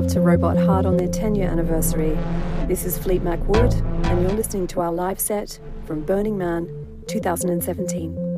love to Robot Heart on their 10 year anniversary. This is Fleetmac Wood, and you're listening to our live set from Burning Man 2017.